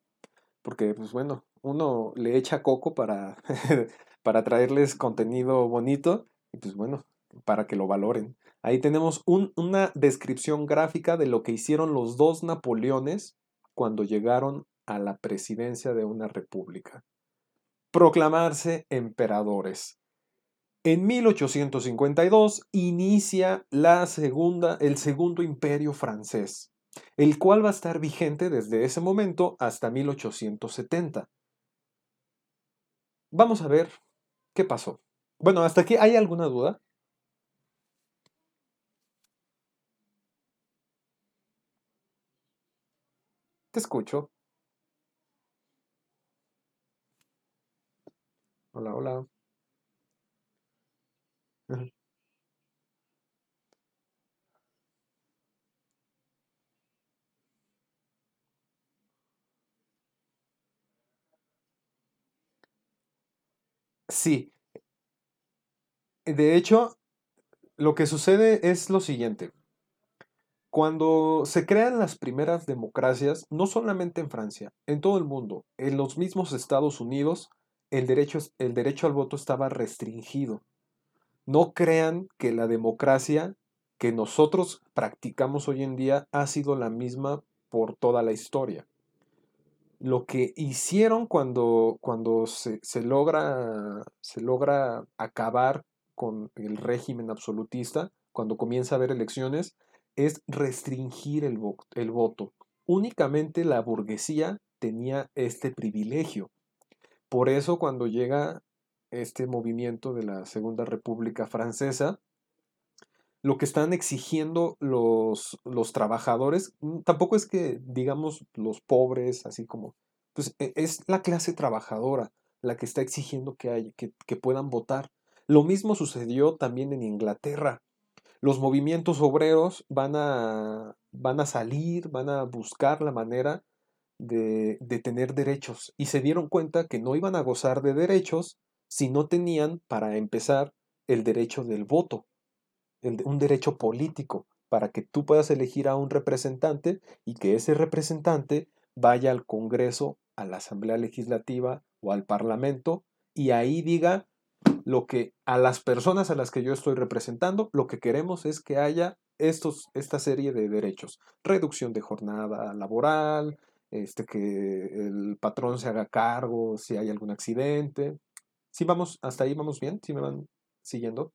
porque pues bueno, uno le echa coco para, <laughs> para traerles contenido bonito y pues bueno, para que lo valoren. Ahí tenemos una descripción gráfica de lo que hicieron los dos Napoleones cuando llegaron a la presidencia de una república. Proclamarse emperadores. En 1852 inicia la segunda, el segundo imperio francés, el cual va a estar vigente desde ese momento hasta 1870. vamos a ver qué pasó. Bueno, hasta aquí, ¿hay alguna duda? Te escucho. Hola, hola. Sí, de hecho, lo que sucede es lo siguiente. Cuando se crean las primeras democracias, no solamente en Francia, en todo el mundo, en los mismos Estados Unidos, el derecho, al voto estaba restringido. No crean que la democracia que nosotros practicamos hoy en día ha sido la misma por toda la historia. Lo que hicieron cuando, se logra acabar con el régimen absolutista, cuando comienza a haber elecciones, es restringir el, voto. Únicamente la burguesía tenía este privilegio. Por eso cuando llega este movimiento de la Segunda República Francesa, lo que están exigiendo los, los trabajadores, mm, tampoco es que digamos los pobres, así como, pues e, es la clase trabajadora la que está exigiendo que, haya, que, que puedan votar. Lo mismo sucedió también en Inglaterra. Los movimientos obreros van a, van a salir, van a buscar la manera de, de tener derechos y se dieron cuenta que no iban a gozar de derechos si no tenían, para empezar, el derecho del voto, un derecho político, para que tú puedas elegir a un representante y que ese representante vaya al Congreso, a la Asamblea Legislativa o al Parlamento y ahí diga lo que a las personas a las que yo estoy representando, lo que queremos es que haya estos, esta serie de derechos. Reducción de jornada laboral, este, que el patrón se haga cargo si hay algún accidente, ¿Sí vamos, hasta ahí vamos bien? ¿Sí me van siguiendo?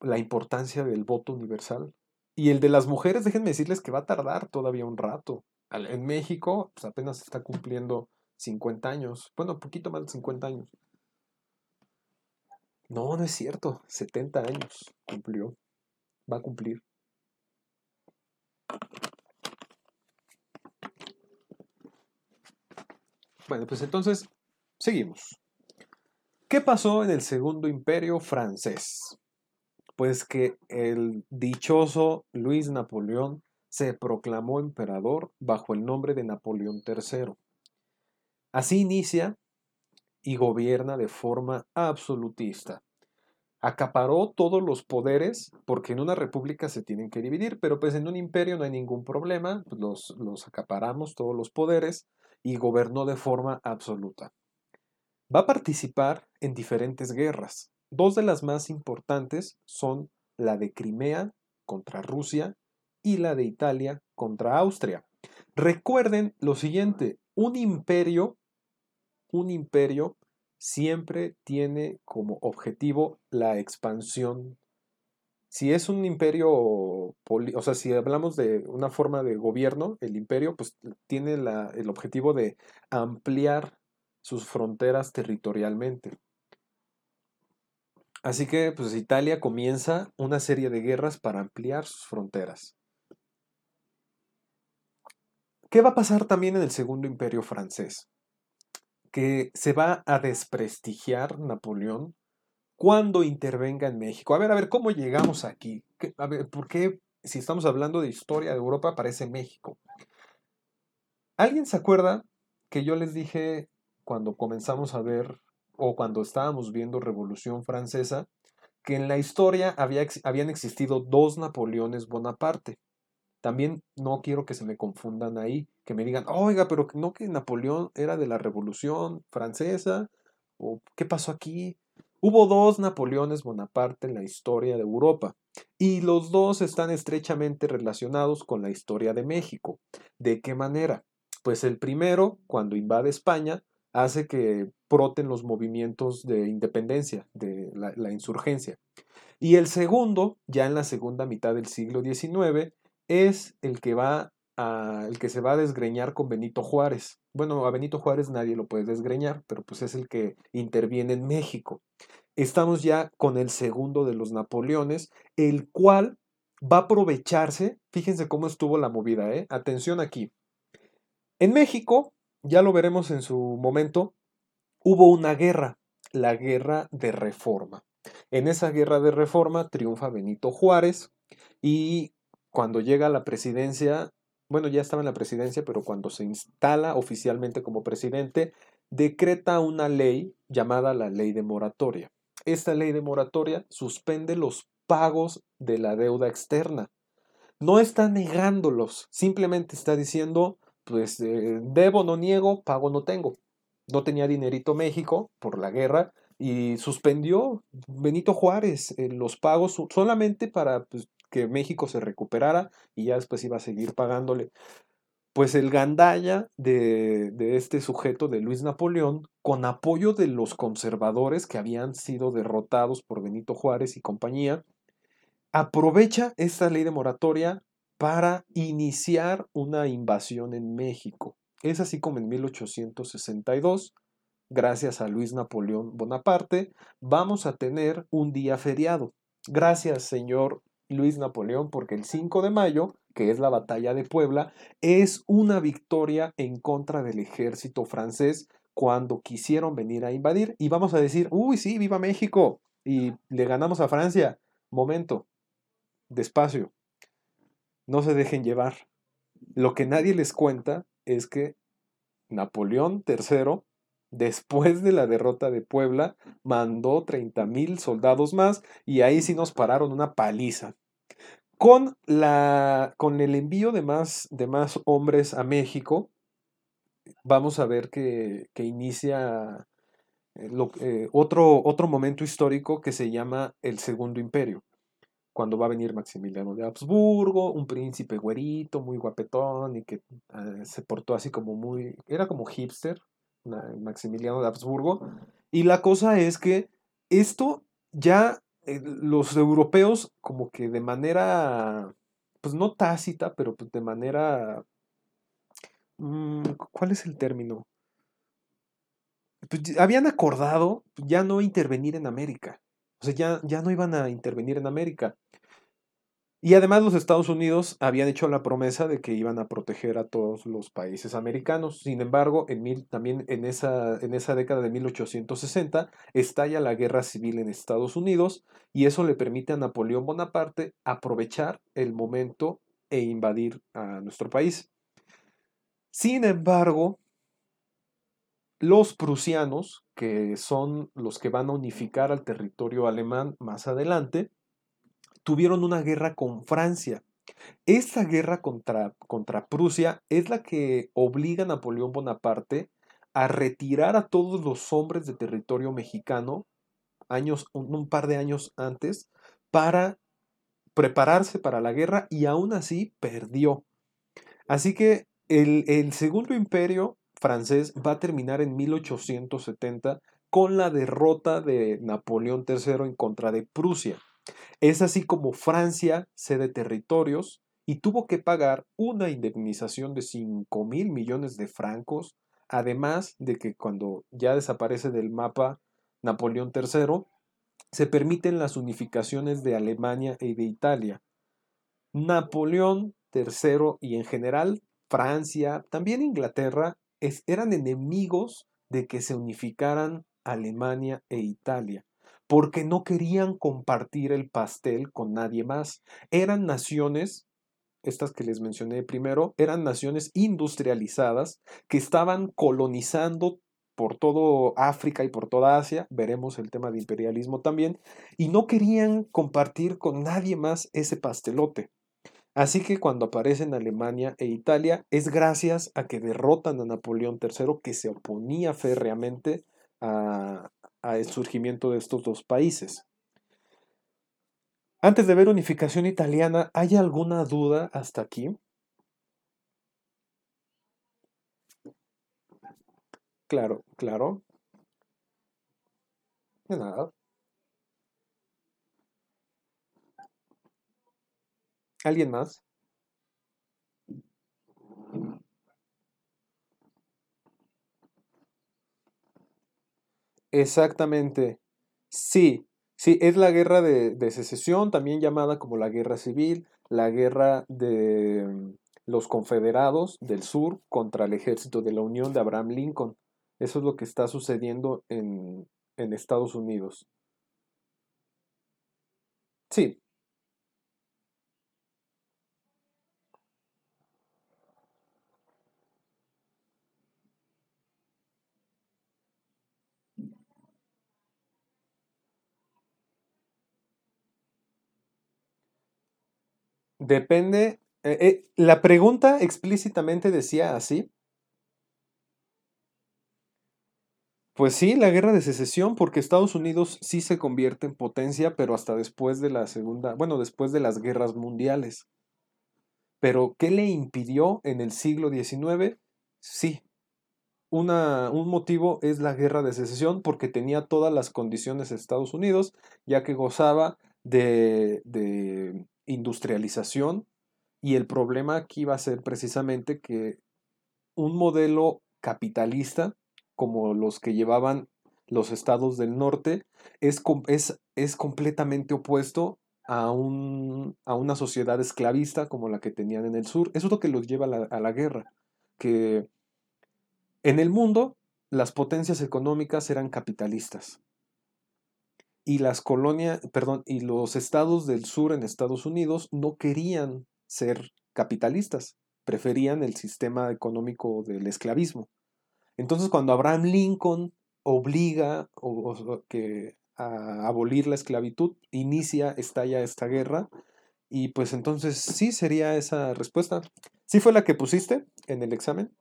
La importancia del voto universal. Y el de las mujeres, déjenme decirles que va a tardar todavía un rato. En México, pues apenas está cumpliendo 50 años. Bueno, poquito más de 50 años. No, no es cierto. 70 años cumplió. Va a cumplir. Bueno, pues entonces Seguimos. ¿Qué pasó en el segundo imperio francés? Pues que el dichoso Luis Napoleón se proclamó emperador bajo el nombre de Napoleón III. Así inicia y gobierna de forma absolutista. Acaparó todos los poderes, porque en una república se tienen que dividir, pero pues en un imperio no hay ningún problema, los, los acaparamos todos los poderes y gobernó de forma absoluta. Va a participar en diferentes guerras. Dos de las más importantes son la de Crimea contra Rusia y la de Italia contra Austria. Recuerden lo siguiente, un imperio, un imperio siempre tiene como objetivo la expansión. Si es un imperio, o sea, si hablamos de una forma de gobierno, el imperio pues tiene el objetivo de ampliar sus fronteras territorialmente. Así que pues Italia comienza una serie de guerras para ampliar sus fronteras. ¿Qué va a pasar también en el Segundo Imperio francés? Se va a desprestigiar Napoleón cuando intervenga en México. A ver, a ver, ¿cómo llegamos aquí? A ver, ¿por qué si estamos hablando de historia de Europa aparece México? ¿Alguien se acuerda que yo les dije cuando comenzamos a ver o cuando estábamos viendo Revolución Francesa, que en la historia había, habían existido dos Napoleones Bonaparte. También no quiero que se me confundan ahí, que me digan, oiga, pero no que Napoleón era de la Revolución Francesa, o qué pasó aquí. Hubo dos Napoleones Bonaparte en la historia de Europa, y los dos están estrechamente relacionados con la historia de México. ¿De qué manera? Pues el primero, cuando invade España, hace que broten los movimientos de independencia, de la, insurgencia. Y el segundo, ya en la segunda mitad del siglo XIX, es el que va a, el que se va a desgreñar con Benito Juárez. bueno, a Benito Juárez nadie lo puede desgreñar, pero pues es el que interviene en México. Estamos ya con el segundo de los Napoleones, el cual va a aprovecharse, fíjense cómo estuvo la movida, ¿eh? Atención aquí. En México, ya lo veremos en su momento, hubo una guerra, la guerra de reforma. En esa guerra de reforma triunfa Benito Juárez y cuando llega a la presidencia, bueno, ya estaba en la presidencia, pero cuando se instala oficialmente como presidente, decreta una ley llamada la ley de moratoria. Esta ley de moratoria suspende los pagos de la deuda externa. No está negándolos, simplemente está diciendo, pues eh, debo, no niego, pago, no tengo. No tenía dinerito México por la guerra y suspendió Benito Juárez eh, los pagos solamente para pues, que México se recuperara y ya después iba a seguir pagándole. Pues el gandalla de, de este sujeto, de Luis Napoleón, con apoyo de los conservadores que habían sido derrotados por Benito Juárez y compañía, aprovecha esta ley de moratoria para iniciar una invasión en México. Es así como en 1862 gracias a Luis Napoleón Bonaparte, vamos a tener un día feriado. Gracias, señor Luis Napoleón, porque el 5 de mayo, que es la batalla de Puebla, es una victoria en contra del ejército francés cuando quisieron venir a invadir. Y vamos a decir, uy, sí, viva México. Y le ganamos a Francia. Momento, despacio. No se dejen llevar. Lo que nadie les cuenta es que Napoleón III Después de la derrota de Puebla, mandó 30 mil soldados más y ahí sí nos pararon una paliza. Con, la, con el envío de más, de más hombres a México, vamos a ver que, inicia eh, eh, otro, otro momento histórico que se llama el Segundo Imperio cuando va a venir Maximiliano de Habsburgo, un príncipe güerito, muy guapetón y que eh, se portó así como muy, era como hipster, Maximiliano de Habsburgo. Y la cosa es que esto ya eh, los europeos como que de manera, pues no tácita, pero pues de manera... Mm, ¿Cuál es el término? Pues habían acordado ya no intervenir en América. O sea, ya, ya no iban a intervenir en América. Y además los Estados Unidos habían hecho la promesa de que iban a proteger a todos los países americanos. Sin embargo, en mil, también en esa, en esa década de 1860 estalla la guerra civil en Estados Unidos y eso le permite a Napoleón Bonaparte aprovechar el momento e invadir a nuestro país. Sin embargo, los prusianos, que son los que van a unificar al territorio alemán más adelante, tuvieron una guerra con Francia. Esta guerra contra, contra Prusia es la que obliga a Napoleón Bonaparte a retirar a todos los hombres de territorio mexicano años, un, par de años antes para prepararse para la guerra y aún así perdió. Así que el, el, segundo imperio francés va a terminar en 1870 con la derrota de Napoleón III en contra de Prusia. Es así como Francia cede territorios y tuvo que pagar una indemnización de 5 mil millones de francos, además de que cuando ya desaparece del mapa Napoleón III, se permiten las unificaciones de Alemania y de Italia. Napoleón III y en general Francia, también Inglaterra, eran enemigos de que se unificaran Alemania e Italia porque no querían compartir el pastel con nadie más. Eran naciones, estas que les mencioné primero, eran naciones industrializadas que estaban colonizando por todo África y por toda Asia, veremos el tema de imperialismo también, y no querían compartir con nadie más ese pastelote. Así que cuando aparecen Alemania e Italia es gracias a que derrotan a Napoleón III que se oponía férreamente a, al surgimiento de estos dos países. Antes de ver unificación italiana, ¿hay alguna duda hasta aquí? Claro, claro. De nada. ¿Alguien más? Exactamente. Sí, sí, es la guerra de, de secesión, también llamada como la guerra civil, la guerra de mm, los confederados del sur contra el ejército de la Unión de Abraham Lincoln. Eso es lo que está sucediendo en, en Estados Unidos. Sí, depende. eh, eh, la pregunta explícitamente decía así. Pues sí, la guerra de secesión, porque Estados Unidos sí se convierte en potencia, pero hasta después de la segunda, bueno, después de las guerras mundiales. Pero, ¿qué le impidió en el siglo XIX? Sí, una, un motivo es la guerra de secesión, porque tenía todas las condiciones Estados Unidos, ya que gozaba de, de industrialización, y el problema aquí va a ser precisamente que un modelo capitalista, como los que llevaban los estados del norte, es, es, es completamente opuesto a, un, a una sociedad esclavista como la que tenían en el sur. Eso es lo que los lleva a la guerra, que en el mundo las potencias económicas eran capitalistas y las colonias, perdón, y los estados del sur en Estados Unidos no querían ser capitalistas, preferían el sistema económico del esclavismo. Entonces, cuando Abraham Lincoln obliga a abolir la esclavitud, inicia, estalla esta guerra, y pues entonces sí sería esa respuesta. ¿Sí fue la que pusiste en el examen?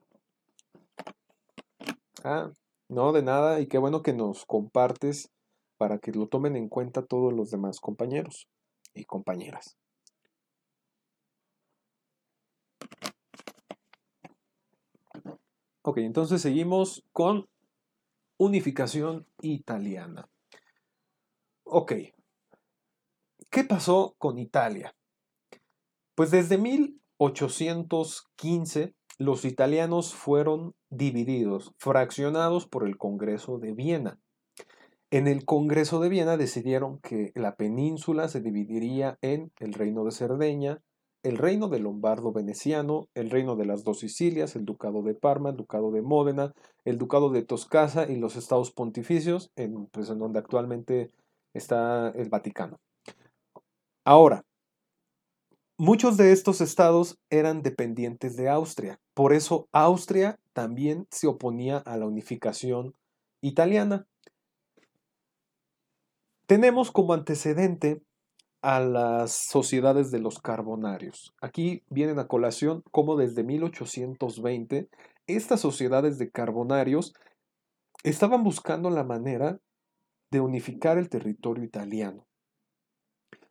Ah, no, de nada, y qué bueno que nos compartes para que lo tomen en cuenta todos los demás compañeros y compañeras. Ok, entonces seguimos con unificación italiana. Ok, ¿qué pasó con Italia? Pues desde 1815 los italianos fueron divididos, fraccionados por el Congreso de Viena. En el Congreso de Viena decidieron que la península se dividiría en el Reino de Cerdeña, el Reino de Lombardo Veneciano, el Reino de las dos Sicilias, el Ducado de Parma, el Ducado de Módena, el Ducado de Toscasa y los Estados Pontificios, en, pues, en donde actualmente está el Vaticano. Ahora, muchos de estos estados eran dependientes de Austria, por eso Austria también se oponía a la unificación italiana. Tenemos como antecedente a las sociedades de los carbonarios. Aquí vienen a colación cómo desde 1820 estas sociedades de carbonarios estaban buscando la manera de unificar el territorio italiano.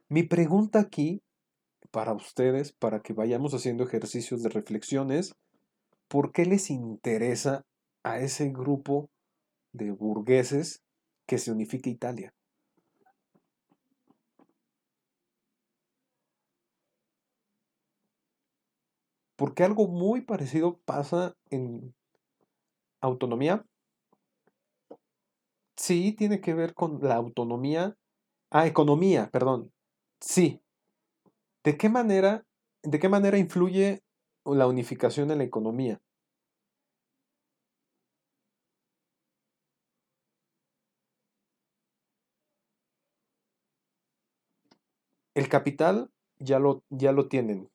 Mi pregunta aquí para ustedes, para que vayamos haciendo ejercicios de reflexión es, ¿por qué les interesa a ese grupo de burgueses que se unifique Italia? Porque algo muy parecido pasa en autonomía. Sí, tiene que ver con la autonomía. Ah, economía, perdón. Sí. ¿De qué manera, de qué manera influye la unificación en la economía? El capital ya lo, ya lo tienen.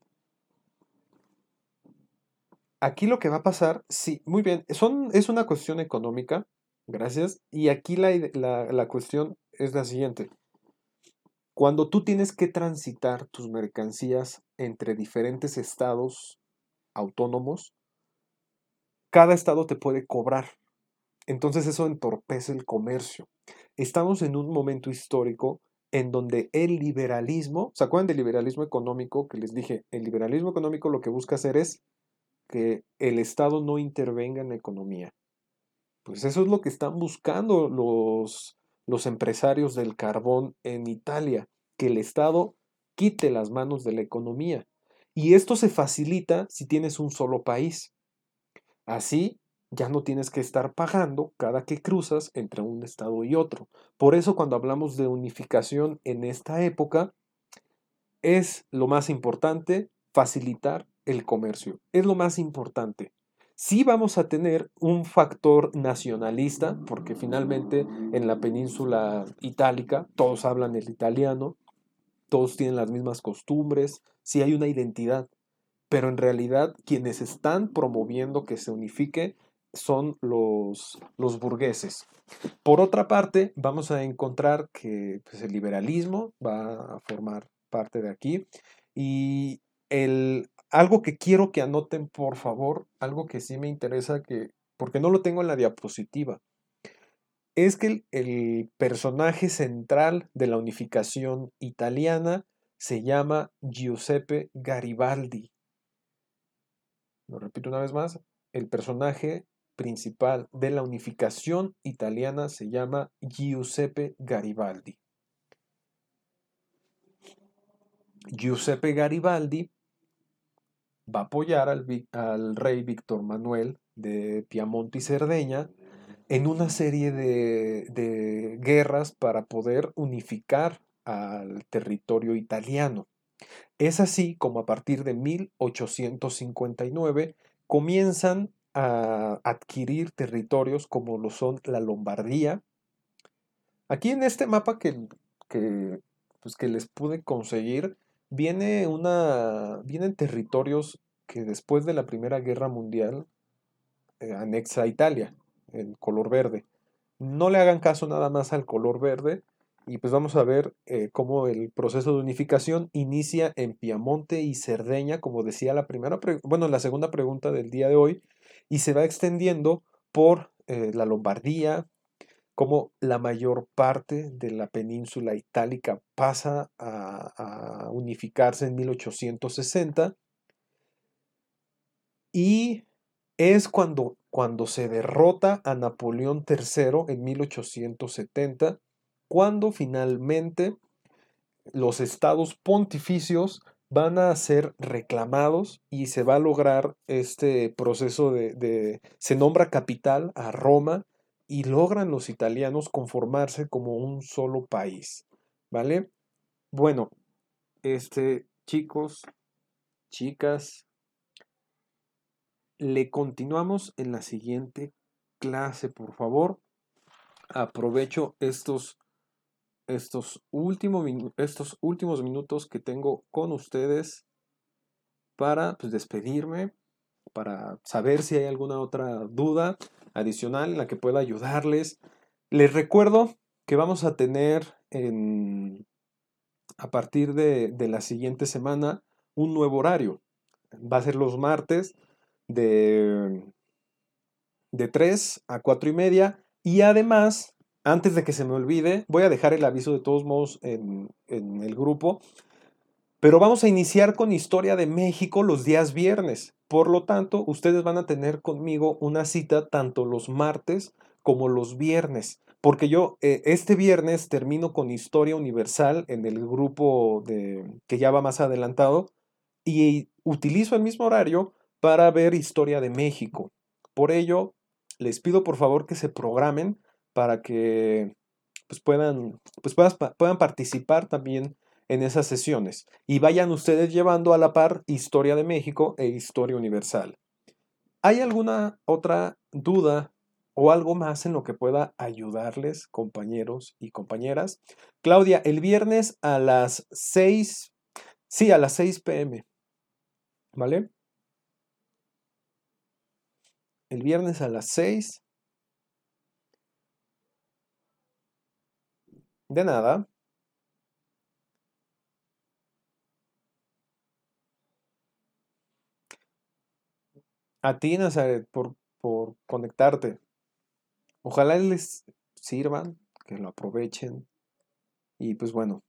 Aquí lo que va a pasar, sí, muy bien, son, es una cuestión económica, gracias, y aquí la, la, la cuestión es la siguiente. Cuando tú tienes que transitar tus mercancías entre diferentes estados autónomos, cada estado te puede cobrar. Entonces eso entorpece el comercio. Estamos en un momento histórico en donde el liberalismo, ¿se acuerdan del liberalismo económico que les dije? El liberalismo económico lo que busca hacer es que el Estado no intervenga en la economía. Pues eso es lo que están buscando los, los empresarios del carbón en Italia, que el Estado quite las manos de la economía. Y esto se facilita si tienes un solo país. Así, ya no tienes que estar pagando cada que cruzas entre un estado y otro. Por eso cuando hablamos de unificación en esta época, es lo más importante facilitar el comercio. Es lo más importante. Sí vamos a tener un factor nacionalista, porque finalmente en la península itálica todos hablan el italiano, todos tienen las mismas costumbres, sí hay una identidad, pero en realidad quienes están promoviendo que se unifique son los, los burgueses. Por otra parte, vamos a encontrar que pues, el liberalismo va a formar parte de aquí y el, algo que quiero que anoten, por favor, algo que sí me interesa, que, porque no lo tengo en la diapositiva, es que el, el personaje central de la unificación italiana se llama Giuseppe Garibaldi. Lo repito una vez más, el personaje principal de la unificación italiana se llama Giuseppe Garibaldi. Giuseppe Garibaldi va a apoyar al, rey Víctor Manuel de Piamonte y Cerdeña en una serie de, guerras para poder unificar al territorio italiano. Es así como a partir de 1859 comienzan a adquirir territorios como lo son la Lombardía. Aquí en este mapa que, que, pues que les pude conseguir, viene una, vienen territorios que después de la Primera Guerra Mundial eh, anexa a Italia, el color verde. No le hagan caso nada más al color verde y pues vamos a ver eh, cómo el proceso de unificación inicia en Piamonte y Cerdeña, como decía la primera, bueno, la segunda pregunta del día de hoy, y se va extendiendo por eh, la Lombardía, como la mayor parte de la península itálica pasa a, unificarse en 1860 y es cuando, cuando se derrota a Napoleón III en 1870, cuando finalmente los estados pontificios van a ser reclamados y se va a lograr este proceso de, se nombra capital a Roma y logran los italianos conformarse como un solo país, ¿vale? Bueno, este, chicos, chicas, le continuamos en la siguiente clase, por favor. Aprovecho estos estos, estos últimos minutos que tengo con ustedes para pues, despedirme, para saber si hay alguna otra duda adicional en la que pueda ayudarles. Les recuerdo que vamos a tener en, a partir de, de la siguiente semana un nuevo horario. Va a ser los martes de, de 3 a 4 y media y además antes de que se me olvide, voy a dejar el aviso de todos modos en, el grupo, pero vamos a iniciar con Historia de México los días viernes. Por lo tanto, ustedes van a tener conmigo una cita tanto los martes como los viernes, porque yo eh, este viernes termino con Historia Universal en el grupo de, que ya va más adelantado y utilizo el mismo horario para ver Historia de México. Por ello, les pido por favor que se programen para que pues puedan, pues puedan participar también en esas sesiones y vayan ustedes llevando a la par Historia de México e Historia Universal. ¿Hay alguna otra duda o algo más en lo que pueda ayudarles, compañeros y compañeras? Claudia, el viernes a las 6, sí, a las 6 pm, ¿vale? El viernes a las 6 De nada. A ti, Nazaret, por, por conectarte. Ojalá les sirvan, que lo aprovechen. Y pues bueno,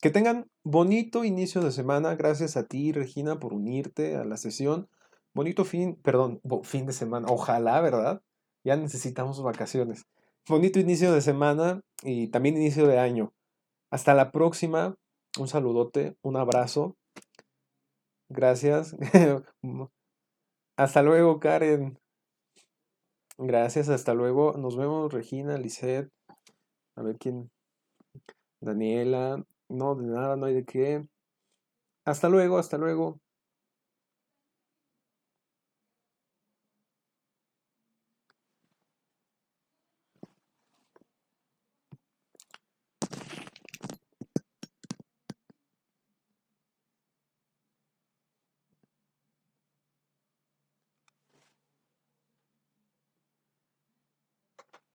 que tengan bonito inicio de semana. Gracias a ti, Regina, por unirte a la sesión. Bonito fin, perdón, fin de semana. Ojalá, ¿verdad? Ya necesitamos vacaciones. Bonito inicio de semana y también inicio de año. Hasta la próxima. Un saludote, un abrazo. Gracias. <laughs> Hasta luego, Karen. Gracias, hasta luego. Nos vemos, Regina, Lisette. A ver quién. Daniela. No, de nada, no hay de qué. Hasta luego, hasta luego.